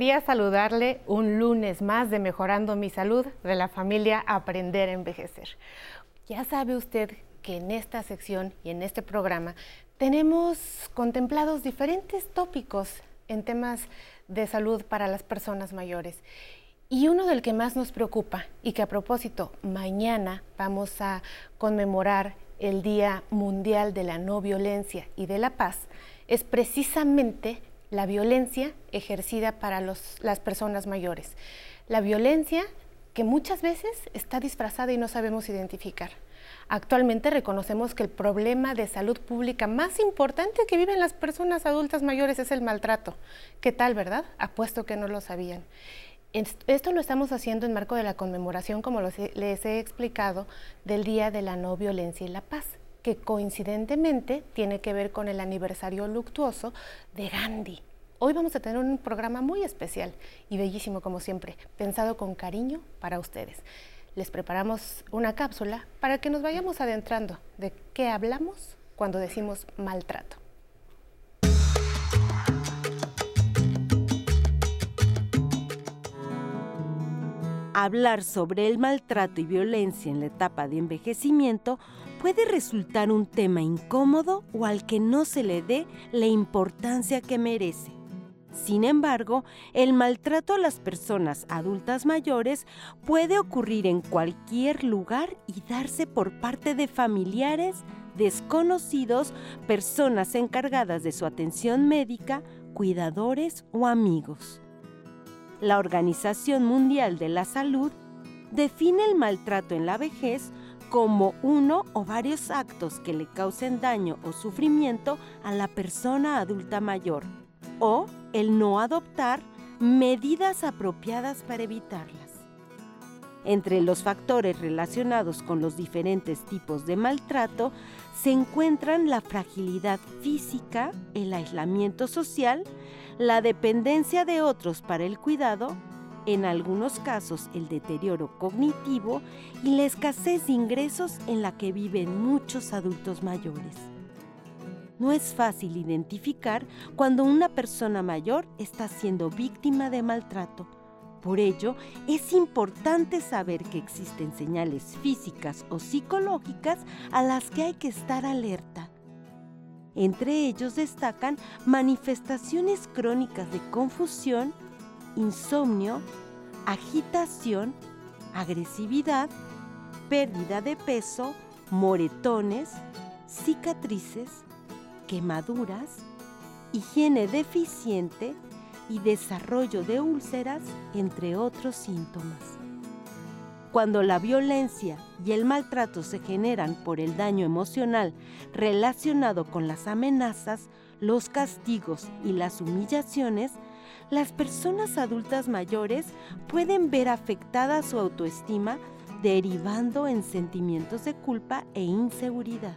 Qué alegría saludarle un lunes más de Mejorando mi Salud de la familia Aprender a Envejecer. Ya sabe usted que en esta sección y en este programa tenemos contemplados diferentes tópicos en temas de salud para las personas mayores. Y uno del que más nos preocupa y que a propósito mañana vamos a conmemorar el Día Mundial de la No Violencia y de la Paz es precisamente la violencia ejercida para las personas mayores. La violencia que muchas veces está disfrazada y no sabemos identificar. Actualmente reconocemos que el problema de salud pública más importante que viven las personas adultas mayores es el maltrato. ¿Qué tal, verdad? Apuesto que no lo sabían. Esto lo estamos haciendo en marco de la conmemoración, como les he explicado, del Día de la No Violencia y la Paz que coincidentemente tiene que ver con el aniversario luctuoso de Gandhi. Hoy vamos a tener un programa muy especial y bellísimo como siempre, pensado con cariño para ustedes. Les preparamos una cápsula para que nos vayamos adentrando de qué hablamos cuando decimos maltrato. Hablar sobre el maltrato y violencia en la etapa de envejecimiento puede resultar un tema incómodo o al que no se le dé la importancia que merece. Sin embargo, el maltrato a las personas adultas mayores puede ocurrir en cualquier lugar y darse por parte de familiares, desconocidos, personas encargadas de su atención médica, cuidadores o amigos. La Organización Mundial de la Salud define el maltrato en la vejez como uno o varios actos que le causen daño o sufrimiento a la persona adulta mayor, o el no adoptar medidas apropiadas para evitarlas. Entre los factores relacionados con los diferentes tipos de maltrato se encuentran la fragilidad física, el aislamiento social, la dependencia de otros para el cuidado en algunos casos el deterioro cognitivo y la escasez de ingresos en la que viven muchos adultos mayores. No es fácil identificar cuando una persona mayor está siendo víctima de maltrato. Por ello, es importante saber que existen señales físicas o psicológicas a las que hay que estar alerta. Entre ellos destacan manifestaciones crónicas de confusión, insomnio, agitación, agresividad, pérdida de peso, moretones, cicatrices, quemaduras, higiene deficiente y desarrollo de úlceras, entre otros síntomas. Cuando la violencia y el maltrato se generan por el daño emocional relacionado con las amenazas, los castigos y las humillaciones, las personas adultas mayores pueden ver afectada su autoestima derivando en sentimientos de culpa e inseguridad.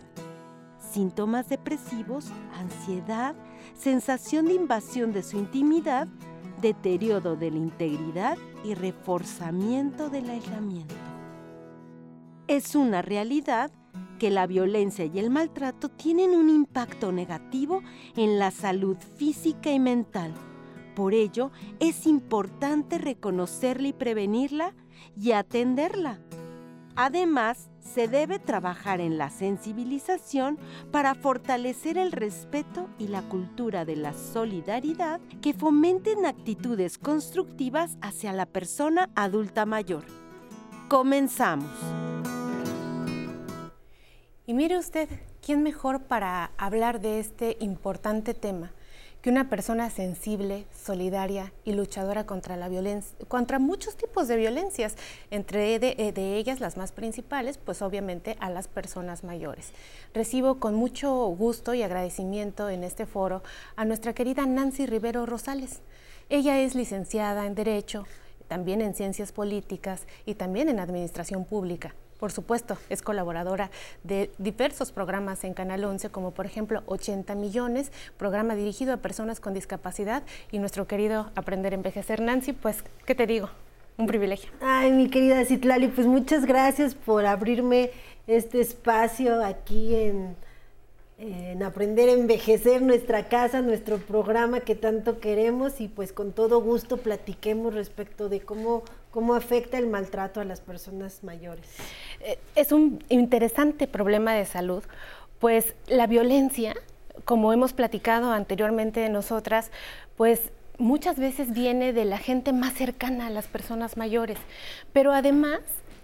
Síntomas depresivos, ansiedad, sensación de invasión de su intimidad, deterioro de la integridad y reforzamiento del aislamiento. Es una realidad que la violencia y el maltrato tienen un impacto negativo en la salud física y mental por ello, es importante reconocerla y prevenirla y atenderla. Además, se debe trabajar en la sensibilización para fortalecer el respeto y la cultura de la solidaridad que fomenten actitudes constructivas hacia la persona adulta mayor. Comenzamos. Y mire usted, ¿quién mejor para hablar de este importante tema? Que una persona sensible, solidaria y luchadora contra la violencia, contra muchos tipos de violencias, entre de, de, ellas las más principales, pues obviamente a las personas mayores. Recibo con mucho gusto y agradecimiento en este foro a nuestra querida Nancy Rivero Rosales. Ella es licenciada en Derecho, también en Ciencias Políticas y también en Administración Pública. Por supuesto, es colaboradora de diversos programas en Canal 11, como por ejemplo 80 millones, programa dirigido a personas con discapacidad y nuestro querido Aprender a Envejecer. Nancy, pues, ¿qué te digo? Un privilegio. Ay, mi querida Citlali, pues muchas gracias por abrirme este espacio aquí en, en aprender a envejecer nuestra casa, nuestro programa que tanto queremos y pues con todo gusto platiquemos respecto de cómo, cómo afecta el maltrato a las personas mayores. Eh, es un interesante problema de salud, pues la violencia, como hemos platicado anteriormente de nosotras, pues muchas veces viene de la gente más cercana a las personas mayores, pero además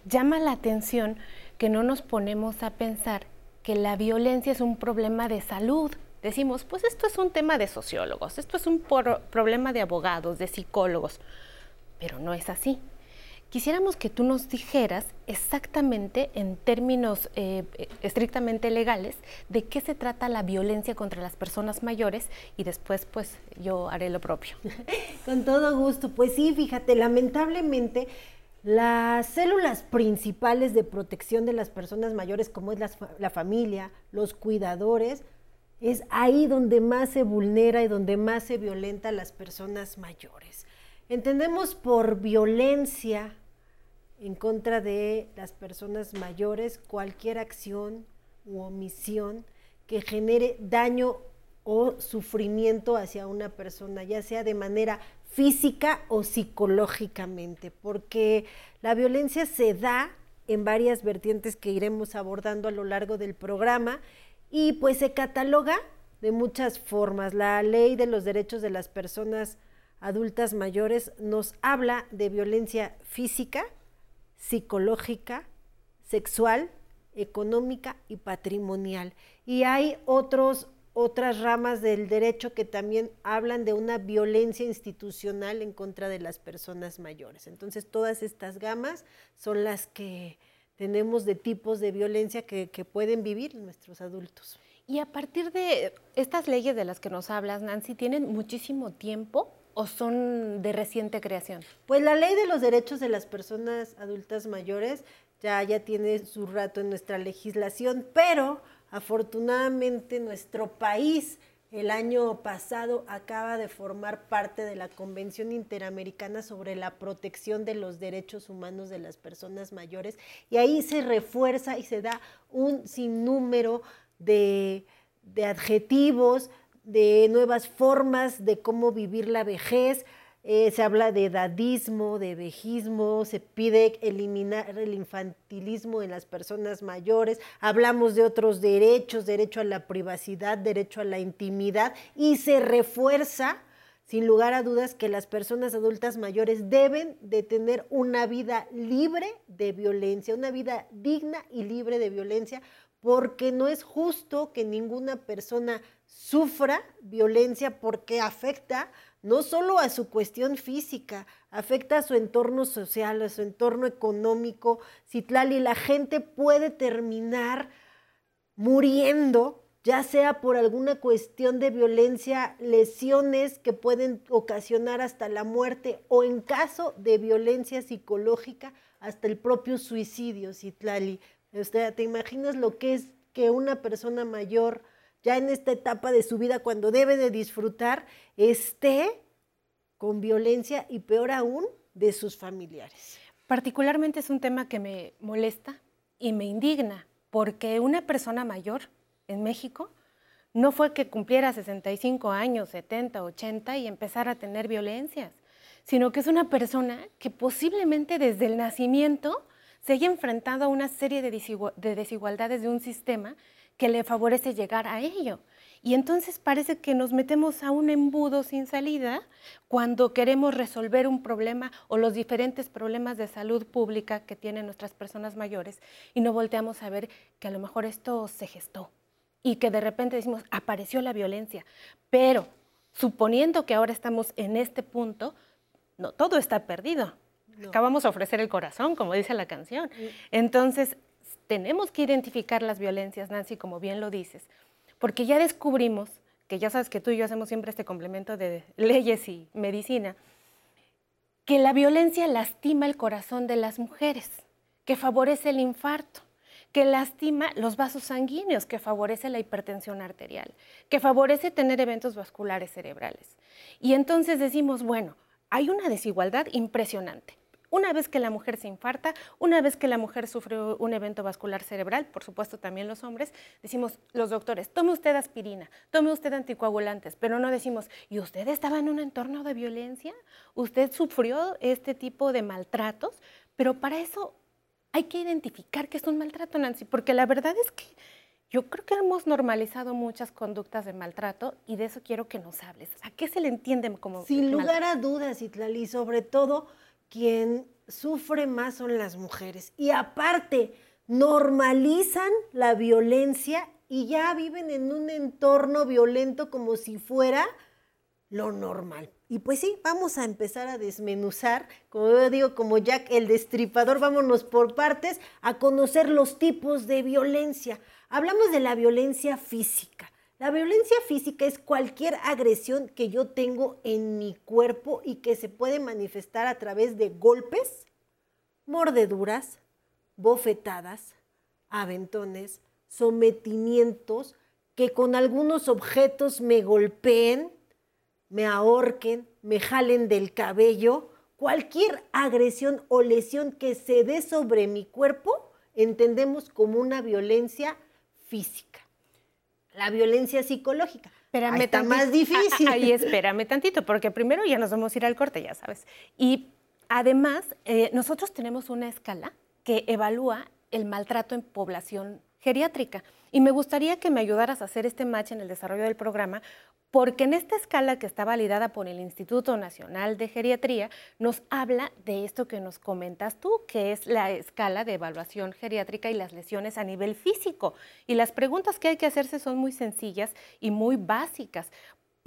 llama la atención que no nos ponemos a pensar que la violencia es un problema de salud. Decimos, pues esto es un tema de sociólogos, esto es un problema de abogados, de psicólogos, pero no es así. Quisiéramos que tú nos dijeras exactamente, en términos eh, estrictamente legales, de qué se trata la violencia contra las personas mayores y después pues yo haré lo propio. Con todo gusto, pues sí, fíjate, lamentablemente las células principales de protección de las personas mayores, como es la, familia, los cuidadores, es ahí donde más se vulnera y donde más se violenta a las personas mayores. Entendemos por violencia en contra de las personas mayores cualquier acción u omisión que genere daño o sufrimiento hacia una persona, ya sea de manera física o psicológicamente, porque la violencia se da en varias vertientes que iremos abordando a lo largo del programa y pues se cataloga de muchas formas. La ley de los derechos de las personas adultas mayores nos habla de violencia física, psicológica, sexual, económica y patrimonial. Y hay otros otras ramas del derecho que también hablan de una violencia institucional en contra de las personas mayores. Entonces, todas estas gamas son las que tenemos de tipos de violencia que, pueden vivir nuestros adultos. Y a partir de estas leyes de las que nos hablas, Nancy, ¿tienen muchísimo tiempo o son de reciente creación? Pues la ley de los derechos de las personas adultas mayores ya, ya tiene su rato en nuestra legislación, pero Afortunadamente nuestro país el año pasado acaba de formar parte de la Convención Interamericana sobre la protección de los derechos humanos de las personas mayores y ahí se refuerza y se da un sinnúmero de, de adjetivos, de nuevas formas de cómo vivir la vejez, eh, se habla de edadismo, de vejismo, se pide eliminar el infantilismo en las personas mayores, hablamos de otros derechos, derecho a la privacidad, derecho a la intimidad y se refuerza sin lugar a dudas que las personas adultas mayores deben de tener una vida libre de violencia, una vida digna y libre de violencia, porque no es justo que ninguna persona sufra violencia porque afecta no solo a su cuestión física, afecta a su entorno social, a su entorno económico. Citlali, la gente puede terminar muriendo, ya sea por alguna cuestión de violencia, lesiones que pueden ocasionar hasta la muerte o en caso de violencia psicológica, hasta el propio suicidio, Citlali. ¿Te imaginas lo que es que una persona mayor ya en esta etapa de su vida, cuando debe de disfrutar, esté con violencia y peor aún de sus familiares. Particularmente es un tema que me molesta y me indigna, porque una persona mayor en México no fue que cumpliera 65 años, 70, 80 y empezara a tener violencias, sino que es una persona que posiblemente desde el nacimiento se haya enfrentado a una serie de, desigualdades de un sistema que le favorece llegar a ello. Y entonces parece que nos metemos a un embudo sin salida cuando queremos resolver un problema o los diferentes problemas de salud pública que tienen nuestras personas mayores y no volteamos a ver que a lo mejor esto se gestó y que de repente decimos, apareció la violencia. Pero suponiendo que ahora estamos en este punto, no, todo está perdido. Acabamos de ofrecer el corazón, como dice la canción. Mm. Entonces, tenemos que identificar las violencias, Nancy, como bien lo dices, porque ya descubrimos, que ya sabes que tú y yo hacemos siempre este complemento de leyes y medicina, que la violencia lastima el corazón de las mujeres, que favorece el infarto, que lastima los vasos sanguíneos, que favorece la hipertensión arterial, que favorece tener eventos vasculares cerebrales. Y entonces decimos, bueno, hay una desigualdad impresionante. Una vez que la mujer se infarta, una vez que la mujer sufre un evento vascular cerebral, por supuesto también los hombres, decimos los doctores, tome usted aspirina, tome usted anticoagulantes, pero no decimos, ¿y usted estaba en un entorno de violencia? ¿Usted sufrió este tipo de maltratos? Pero para eso hay que identificar que es un maltrato, Nancy, porque la verdad es que yo creo que hemos normalizado muchas conductas de maltrato y de eso quiero que nos hables. ¿A qué se le entiende como Sin lugar a dudas, Itlali, sobre todo quien sufre más son las mujeres. Y aparte, normalizan la violencia y ya viven en un entorno violento como si fuera lo normal. Y pues sí, vamos a empezar a desmenuzar, como yo digo, como Jack el destripador, vámonos por partes a conocer los tipos de violencia. Hablamos de la violencia física. La violencia física es cualquier agresión que yo tengo en mi cuerpo y que se puede manifestar a través de golpes, mordeduras, bofetadas, aventones, sometimientos, que con algunos objetos me golpeen, me ahorquen, me jalen del cabello, cualquier agresión o lesión que se dé sobre mi cuerpo, entendemos como una violencia física la violencia psicológica. Espérame está más difícil. Ahí espérame tantito, porque primero ya nos vamos a ir al corte, ya sabes. Y además, eh, nosotros tenemos una escala que evalúa el maltrato en población geriátrica. Y me gustaría que me ayudaras a hacer este match en el desarrollo del programa, porque en esta escala que está validada por el Instituto Nacional de Geriatría, nos habla de esto que nos comentas tú, que es la escala de evaluación geriátrica y las lesiones a nivel físico. Y las preguntas que hay que hacerse son muy sencillas y muy básicas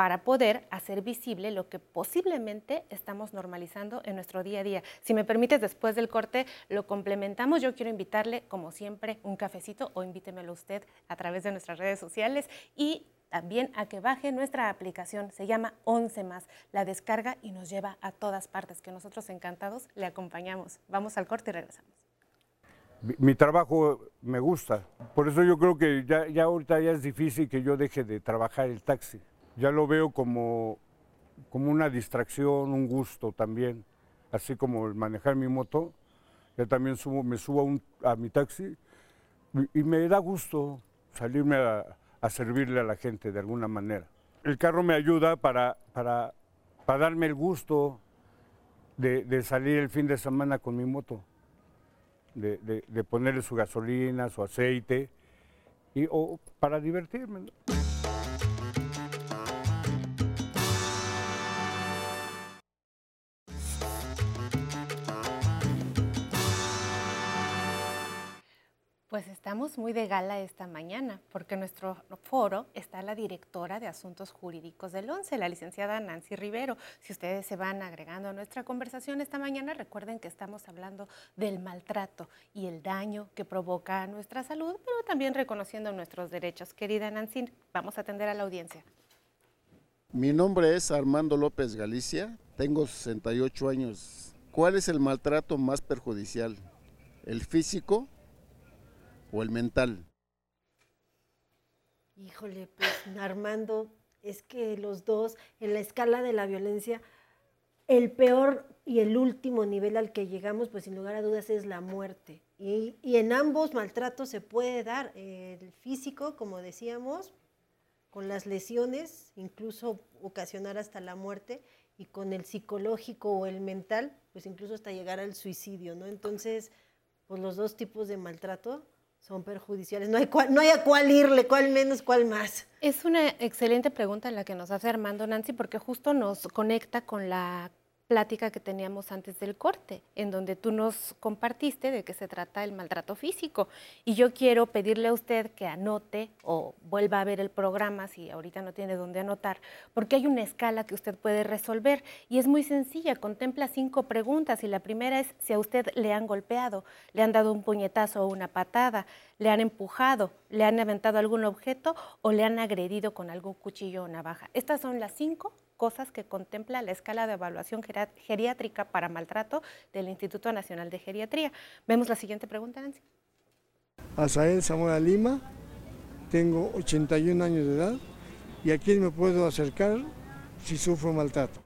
para poder hacer visible lo que posiblemente estamos normalizando en nuestro día a día. Si me permites, después del corte lo complementamos. Yo quiero invitarle, como siempre, un cafecito o invítemelo usted a través de nuestras redes sociales y también a que baje nuestra aplicación. Se llama 11 más. La descarga y nos lleva a todas partes, que nosotros encantados le acompañamos. Vamos al corte y regresamos. Mi, trabajo me gusta, por eso yo creo que ya, ya ahorita ya es difícil que yo deje de trabajar el taxi. Ya lo veo como, como una distracción, un gusto también, así como el manejar mi moto. Ya también subo, me subo a, mi taxi y me da gusto salirme a, a servirle a la gente de alguna manera. El carro me ayuda para, para, para darme el gusto de, salir el fin de semana con mi moto, de, de, ponerle su gasolina, su aceite, y, o para divertirme. Pues estamos muy de gala esta mañana, porque nuestro foro está la directora de Asuntos Jurídicos del ONCE, la licenciada Nancy Rivero. Si ustedes se van agregando a nuestra conversación esta mañana, recuerden que estamos hablando del maltrato y el daño que provoca a nuestra salud, pero también reconociendo nuestros derechos. Querida Nancy, vamos a atender a la audiencia. Mi nombre es Armando López Galicia, tengo 68 años. ¿Cuál es el maltrato más perjudicial? ¿El físico? O el mental? Híjole, pues Armando, es que los dos, en la escala de la violencia, el peor y el último nivel al que llegamos, pues sin lugar a dudas, es la muerte. Y, y en ambos maltratos se puede dar el físico, como decíamos, con las lesiones, incluso ocasionar hasta la muerte, y con el psicológico o el mental, pues incluso hasta llegar al suicidio, ¿no? Entonces, pues los dos tipos de maltrato son perjudiciales. No hay, no hay a cuál irle, cuál menos, cuál más. Es una excelente pregunta la que nos hace Armando Nancy, porque justo nos conecta con la plática que teníamos antes del corte, en donde tú nos compartiste de qué se trata el maltrato físico. Y yo quiero pedirle a usted que anote o vuelva a ver el programa si ahorita no tiene dónde anotar, porque hay una escala que usted puede resolver y es muy sencilla, contempla cinco preguntas y la primera es si a usted le han golpeado, le han dado un puñetazo o una patada, le han empujado, le han aventado algún objeto o le han agredido con algún cuchillo o navaja. Estas son las cinco cosas que contempla la escala de evaluación geriátrica para maltrato del Instituto Nacional de Geriatría. Vemos la siguiente pregunta, Nancy. Azael Zamora Lima, tengo 81 años de edad y a quién me puedo acercar si sufro maltrato.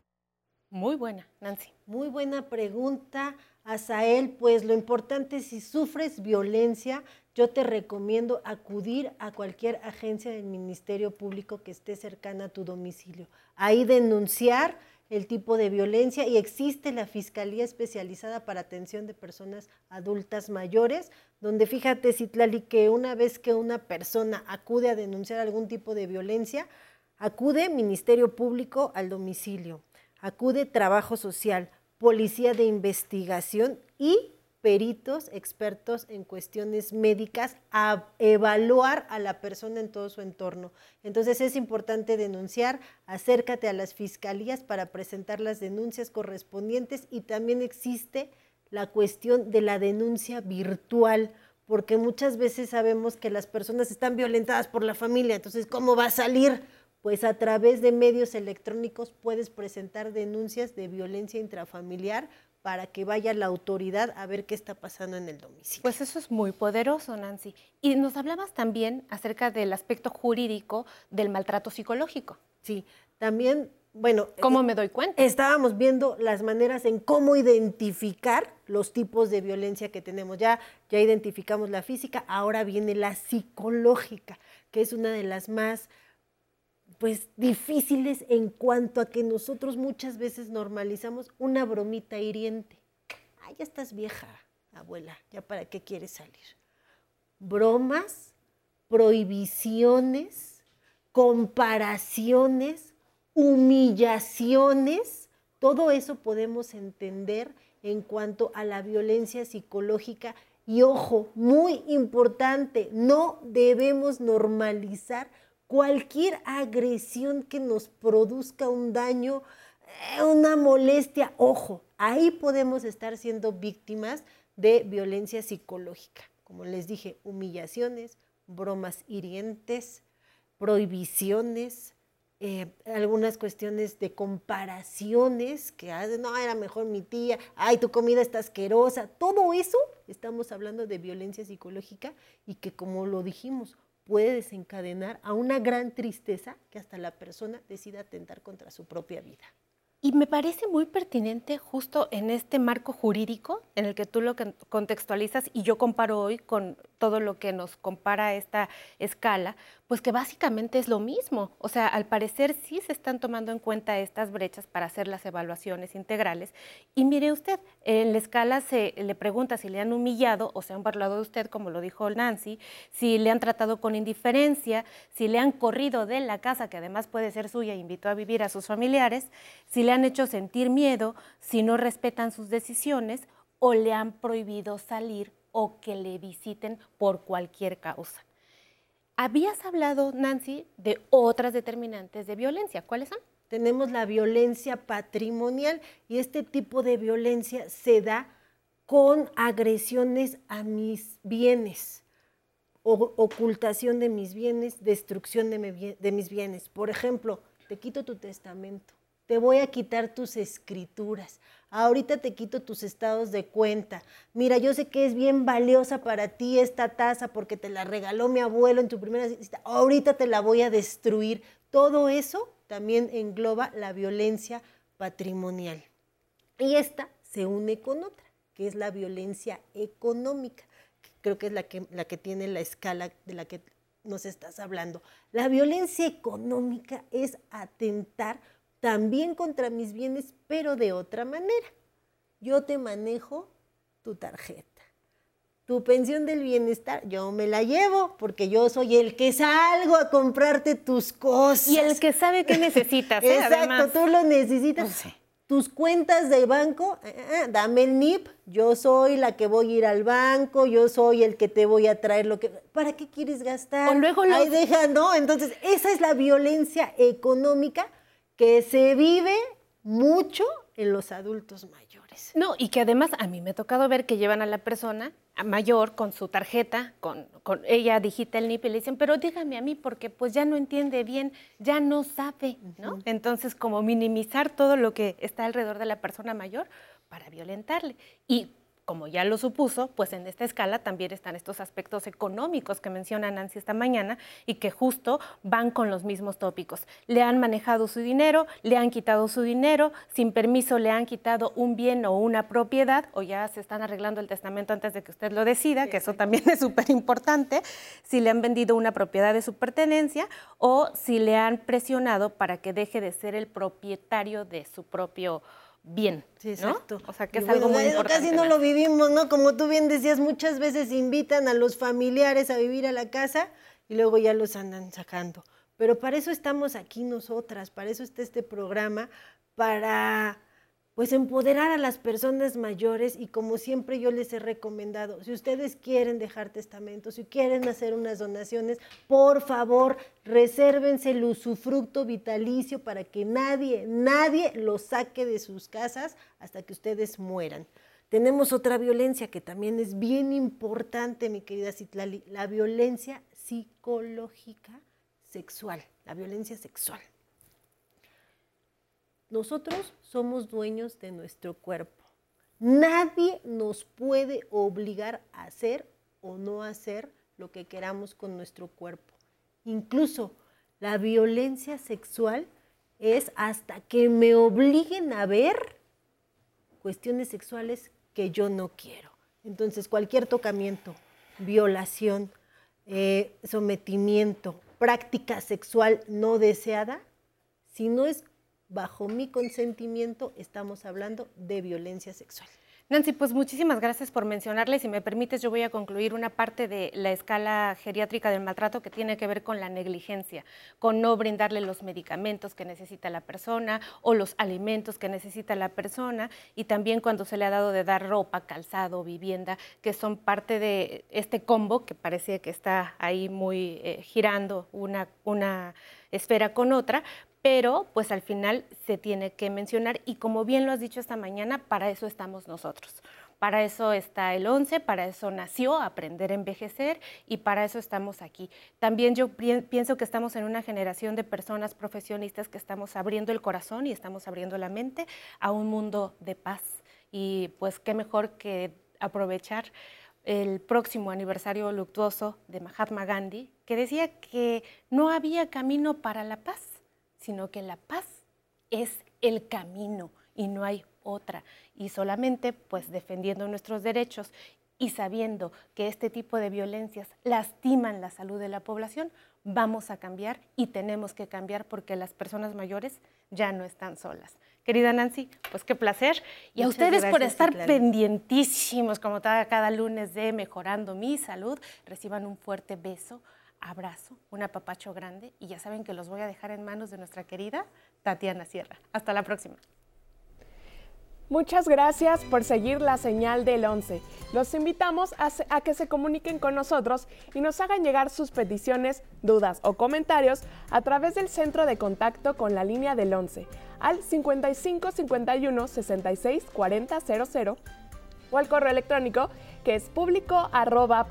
Muy buena, Nancy. Muy buena pregunta, Asael. Pues lo importante, si sufres violencia, yo te recomiendo acudir a cualquier agencia del Ministerio Público que esté cercana a tu domicilio. Ahí denunciar el tipo de violencia y existe la Fiscalía Especializada para Atención de Personas Adultas Mayores, donde fíjate, Citlali, que una vez que una persona acude a denunciar algún tipo de violencia, acude Ministerio Público al domicilio, acude Trabajo Social, Policía de Investigación y peritos expertos en cuestiones médicas a evaluar a la persona en todo su entorno. Entonces es importante denunciar, acércate a las fiscalías para presentar las denuncias correspondientes y también existe la cuestión de la denuncia virtual, porque muchas veces sabemos que las personas están violentadas por la familia, entonces ¿cómo va a salir? Pues a través de medios electrónicos puedes presentar denuncias de violencia intrafamiliar para que vaya la autoridad a ver qué está pasando en el domicilio. Pues eso es muy poderoso, Nancy. Y nos hablabas también acerca del aspecto jurídico del maltrato psicológico. Sí, también, bueno... ¿Cómo me doy cuenta? Estábamos viendo las maneras en cómo identificar los tipos de violencia que tenemos. Ya, ya identificamos la física, ahora viene la psicológica, que es una de las más pues difíciles en cuanto a que nosotros muchas veces normalizamos una bromita hiriente. Ay, ya estás vieja, abuela, ya para qué quieres salir. Bromas, prohibiciones, comparaciones, humillaciones, todo eso podemos entender en cuanto a la violencia psicológica y ojo, muy importante, no debemos normalizar cualquier agresión que nos produzca un daño, eh, una molestia, ojo, ahí podemos estar siendo víctimas de violencia psicológica. Como les dije, humillaciones, bromas hirientes, prohibiciones, eh, algunas cuestiones de comparaciones, que no, era mejor mi tía, ay, tu comida está asquerosa, todo eso estamos hablando de violencia psicológica y que como lo dijimos, puede desencadenar a una gran tristeza que hasta la persona decida atentar contra su propia vida. Y me parece muy pertinente justo en este marco jurídico en el que tú lo contextualizas y yo comparo hoy con todo lo que nos compara esta escala, pues que básicamente es lo mismo. O sea, al parecer sí se están tomando en cuenta estas brechas para hacer las evaluaciones integrales. Y mire usted, en la escala se le pregunta si le han humillado o se han burlado de usted, como lo dijo Nancy, si le han tratado con indiferencia, si le han corrido de la casa, que además puede ser suya, e invitó a vivir a sus familiares, si le han hecho sentir miedo, si no respetan sus decisiones o le han prohibido salir o que le visiten por cualquier causa. Habías hablado, Nancy, de otras determinantes de violencia. ¿Cuáles son? Tenemos la violencia patrimonial y este tipo de violencia se da con agresiones a mis bienes, ocultación de mis bienes, destrucción de, mis bienes. Por ejemplo, te quito tu testamento, te voy a quitar tus escrituras, ahorita te quito tus estados de cuenta. Mira, yo sé que es bien valiosa para ti esta taza porque te la regaló mi abuelo en tu primera visita, ahorita te la voy a destruir. Todo eso también engloba la violencia patrimonial. Y esta se une con otra, que es la violencia económica, creo que es la que, la que tiene la escala de la que nos estás hablando. La violencia económica es atentar también contra mis bienes, pero de otra manera. Yo te manejo tu tarjeta. Tu pensión del bienestar, yo me la llevo porque yo soy el que salgo a comprarte tus cosas. Y el que sabe qué necesitas. ¿eh? Exacto, tú lo necesitas. Tus cuentas de banco, eh, eh, dame el NIP, yo soy la que voy a ir al banco, yo soy el que te voy a traer lo que... ¿Para qué quieres gastar? O luego Ahí deja, ¿no? Entonces, esa es la violencia económica que se vive mucho en los adultos mayores. No, y que además a mí me ha tocado ver que llevan a la persona mayor con su tarjeta, con, con ella digita el NIP y le dicen, pero dígame a mí porque pues ya no entiende bien, ya no sabe, ¿no? Entonces como minimizar todo lo que está alrededor de la persona mayor para violentarle. Y como ya lo supuso, pues en esta escala también están estos aspectos económicos que menciona Nancy esta mañana y que justo van con los mismos tópicos. Le han manejado su dinero, le han quitado su dinero, sin permiso le han quitado un bien o una propiedad, o ya se están arreglando el testamento antes de que usted lo decida, que eso también es súper importante, si le han vendido una propiedad de su pertenencia o si le han presionado para que deje de ser el propietario de su propio bien. Sí, exacto. O sea, que es algo muy importante. Casi no lo vivimos, ¿no? Como tú bien decías, muchas veces invitan a los familiares a vivir a la casa y luego ya los andan sacando. Pero para eso estamos aquí nosotras, para eso está este programa, para pues empoderar a las personas mayores y como siempre yo les he recomendado, si ustedes quieren dejar testamento, si quieren hacer unas donaciones, por favor, resérvense el usufructo vitalicio para que nadie, nadie lo saque de sus casas hasta que ustedes mueran. Tenemos otra violencia que también es bien importante, mi querida Citlali, la violencia psicológica sexual, la violencia sexual. Nosotros somos dueños de nuestro cuerpo. Nadie nos puede obligar a hacer o no hacer lo que queramos con nuestro cuerpo. Incluso la violencia sexual es hasta que me obliguen a ver cuestiones sexuales que yo no quiero. Entonces, cualquier tocamiento, violación, eh, sometimiento, práctica sexual no deseada, si no es bajo mi consentimiento estamos hablando de violencia sexual. Nancy, pues muchísimas gracias por mencionarle. Si me permites, yo voy a concluir una parte de la escala geriátrica del maltrato que tiene que ver con la negligencia, con no brindarle los medicamentos que necesita la persona o los alimentos que necesita la persona y también cuando se le ha dado de dar ropa, calzado, vivienda, que son parte de este combo que parece que está ahí muy eh, girando una, una esfera con otra, pero pues al final se tiene que mencionar y como bien lo has dicho esta mañana, para eso estamos nosotros. Para eso está el 11, para eso nació Aprender a Envejecer y para eso estamos aquí. También yo pienso que estamos en una generación de personas profesionistas que estamos abriendo el corazón y estamos abriendo la mente a un mundo de paz. Y pues qué mejor que aprovechar el próximo aniversario luctuoso de Mahatma Gandhi, que decía que no había camino para la paz sino que la paz es el camino y no hay otra. Y solamente pues defendiendo nuestros derechos y sabiendo que este tipo de violencias lastiman la salud de la población, vamos a cambiar y tenemos que cambiar porque las personas mayores ya no están solas. Querida Nancy, pues qué placer. Y a ustedes por estar pendientísimos como cada lunes de Mejorando mi Salud, reciban un fuerte beso abrazo, un apapacho grande y ya saben que los voy a dejar en manos de nuestra querida Tatiana Sierra. Hasta la próxima. Muchas gracias por seguir la señal del 11. Los invitamos a, que se comuniquen con nosotros y nos hagan llegar sus peticiones, dudas o comentarios a través del centro de contacto con la línea del 11 al 55 51 66 40 00 o al correo electrónico que es público arroba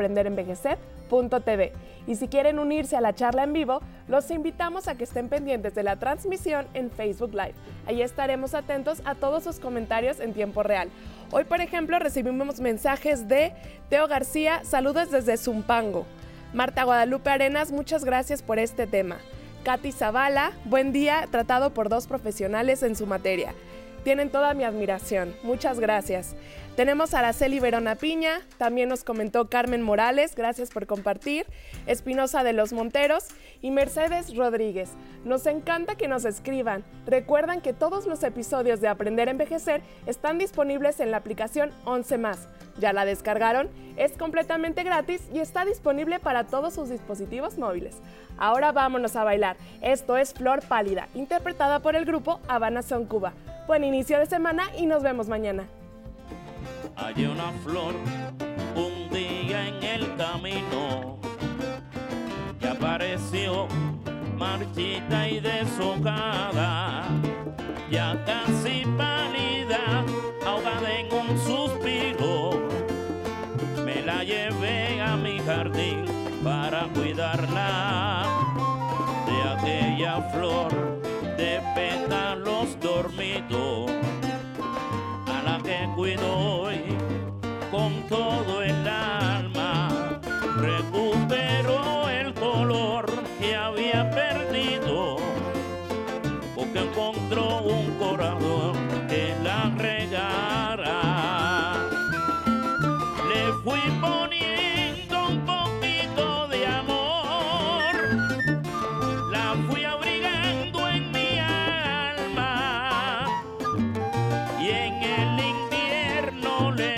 Y si quieren unirse a la charla en vivo, los invitamos a que estén pendientes de la transmisión en Facebook Live. Ahí estaremos atentos a todos sus comentarios en tiempo real. Hoy, por ejemplo, recibimos mensajes de Teo García, saludos desde Zumpango. Marta Guadalupe Arenas, muchas gracias por este tema. Katy Zavala, buen día, tratado por dos profesionales en su materia. Tienen toda mi admiración. Muchas gracias. Tenemos a Araceli Verona Piña, también nos comentó Carmen Morales, gracias por compartir, Espinosa de los Monteros y Mercedes Rodríguez. Nos encanta que nos escriban. Recuerdan que todos los episodios de Aprender a Envejecer están disponibles en la aplicación 11 más. ¿Ya la descargaron? Es completamente gratis y está disponible para todos sus dispositivos móviles. Ahora vámonos a bailar. Esto es Flor Pálida, interpretada por el grupo Habana Son Cuba. Buen inicio de semana y nos vemos mañana hay una flor un día en el camino que apareció marchita y deshojada, ya casi pálida, ahogada en un suspiro. Me la llevé a mi jardín para cuidarla de aquella flor de pétalos dormidos a la que cuido hoy todo el alma, recuperó el color que había perdido, porque encontró un corazón que la regara. Le fui poniendo un poquito de amor, la fui abrigando en mi alma y en el invierno le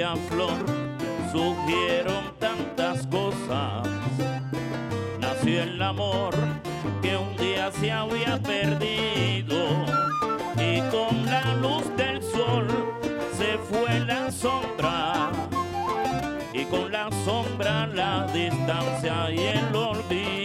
aquella flor surgieron tantas cosas. Nació el amor que un día se había perdido y con la luz del sol se fue la sombra y con la sombra la distancia y el olvido.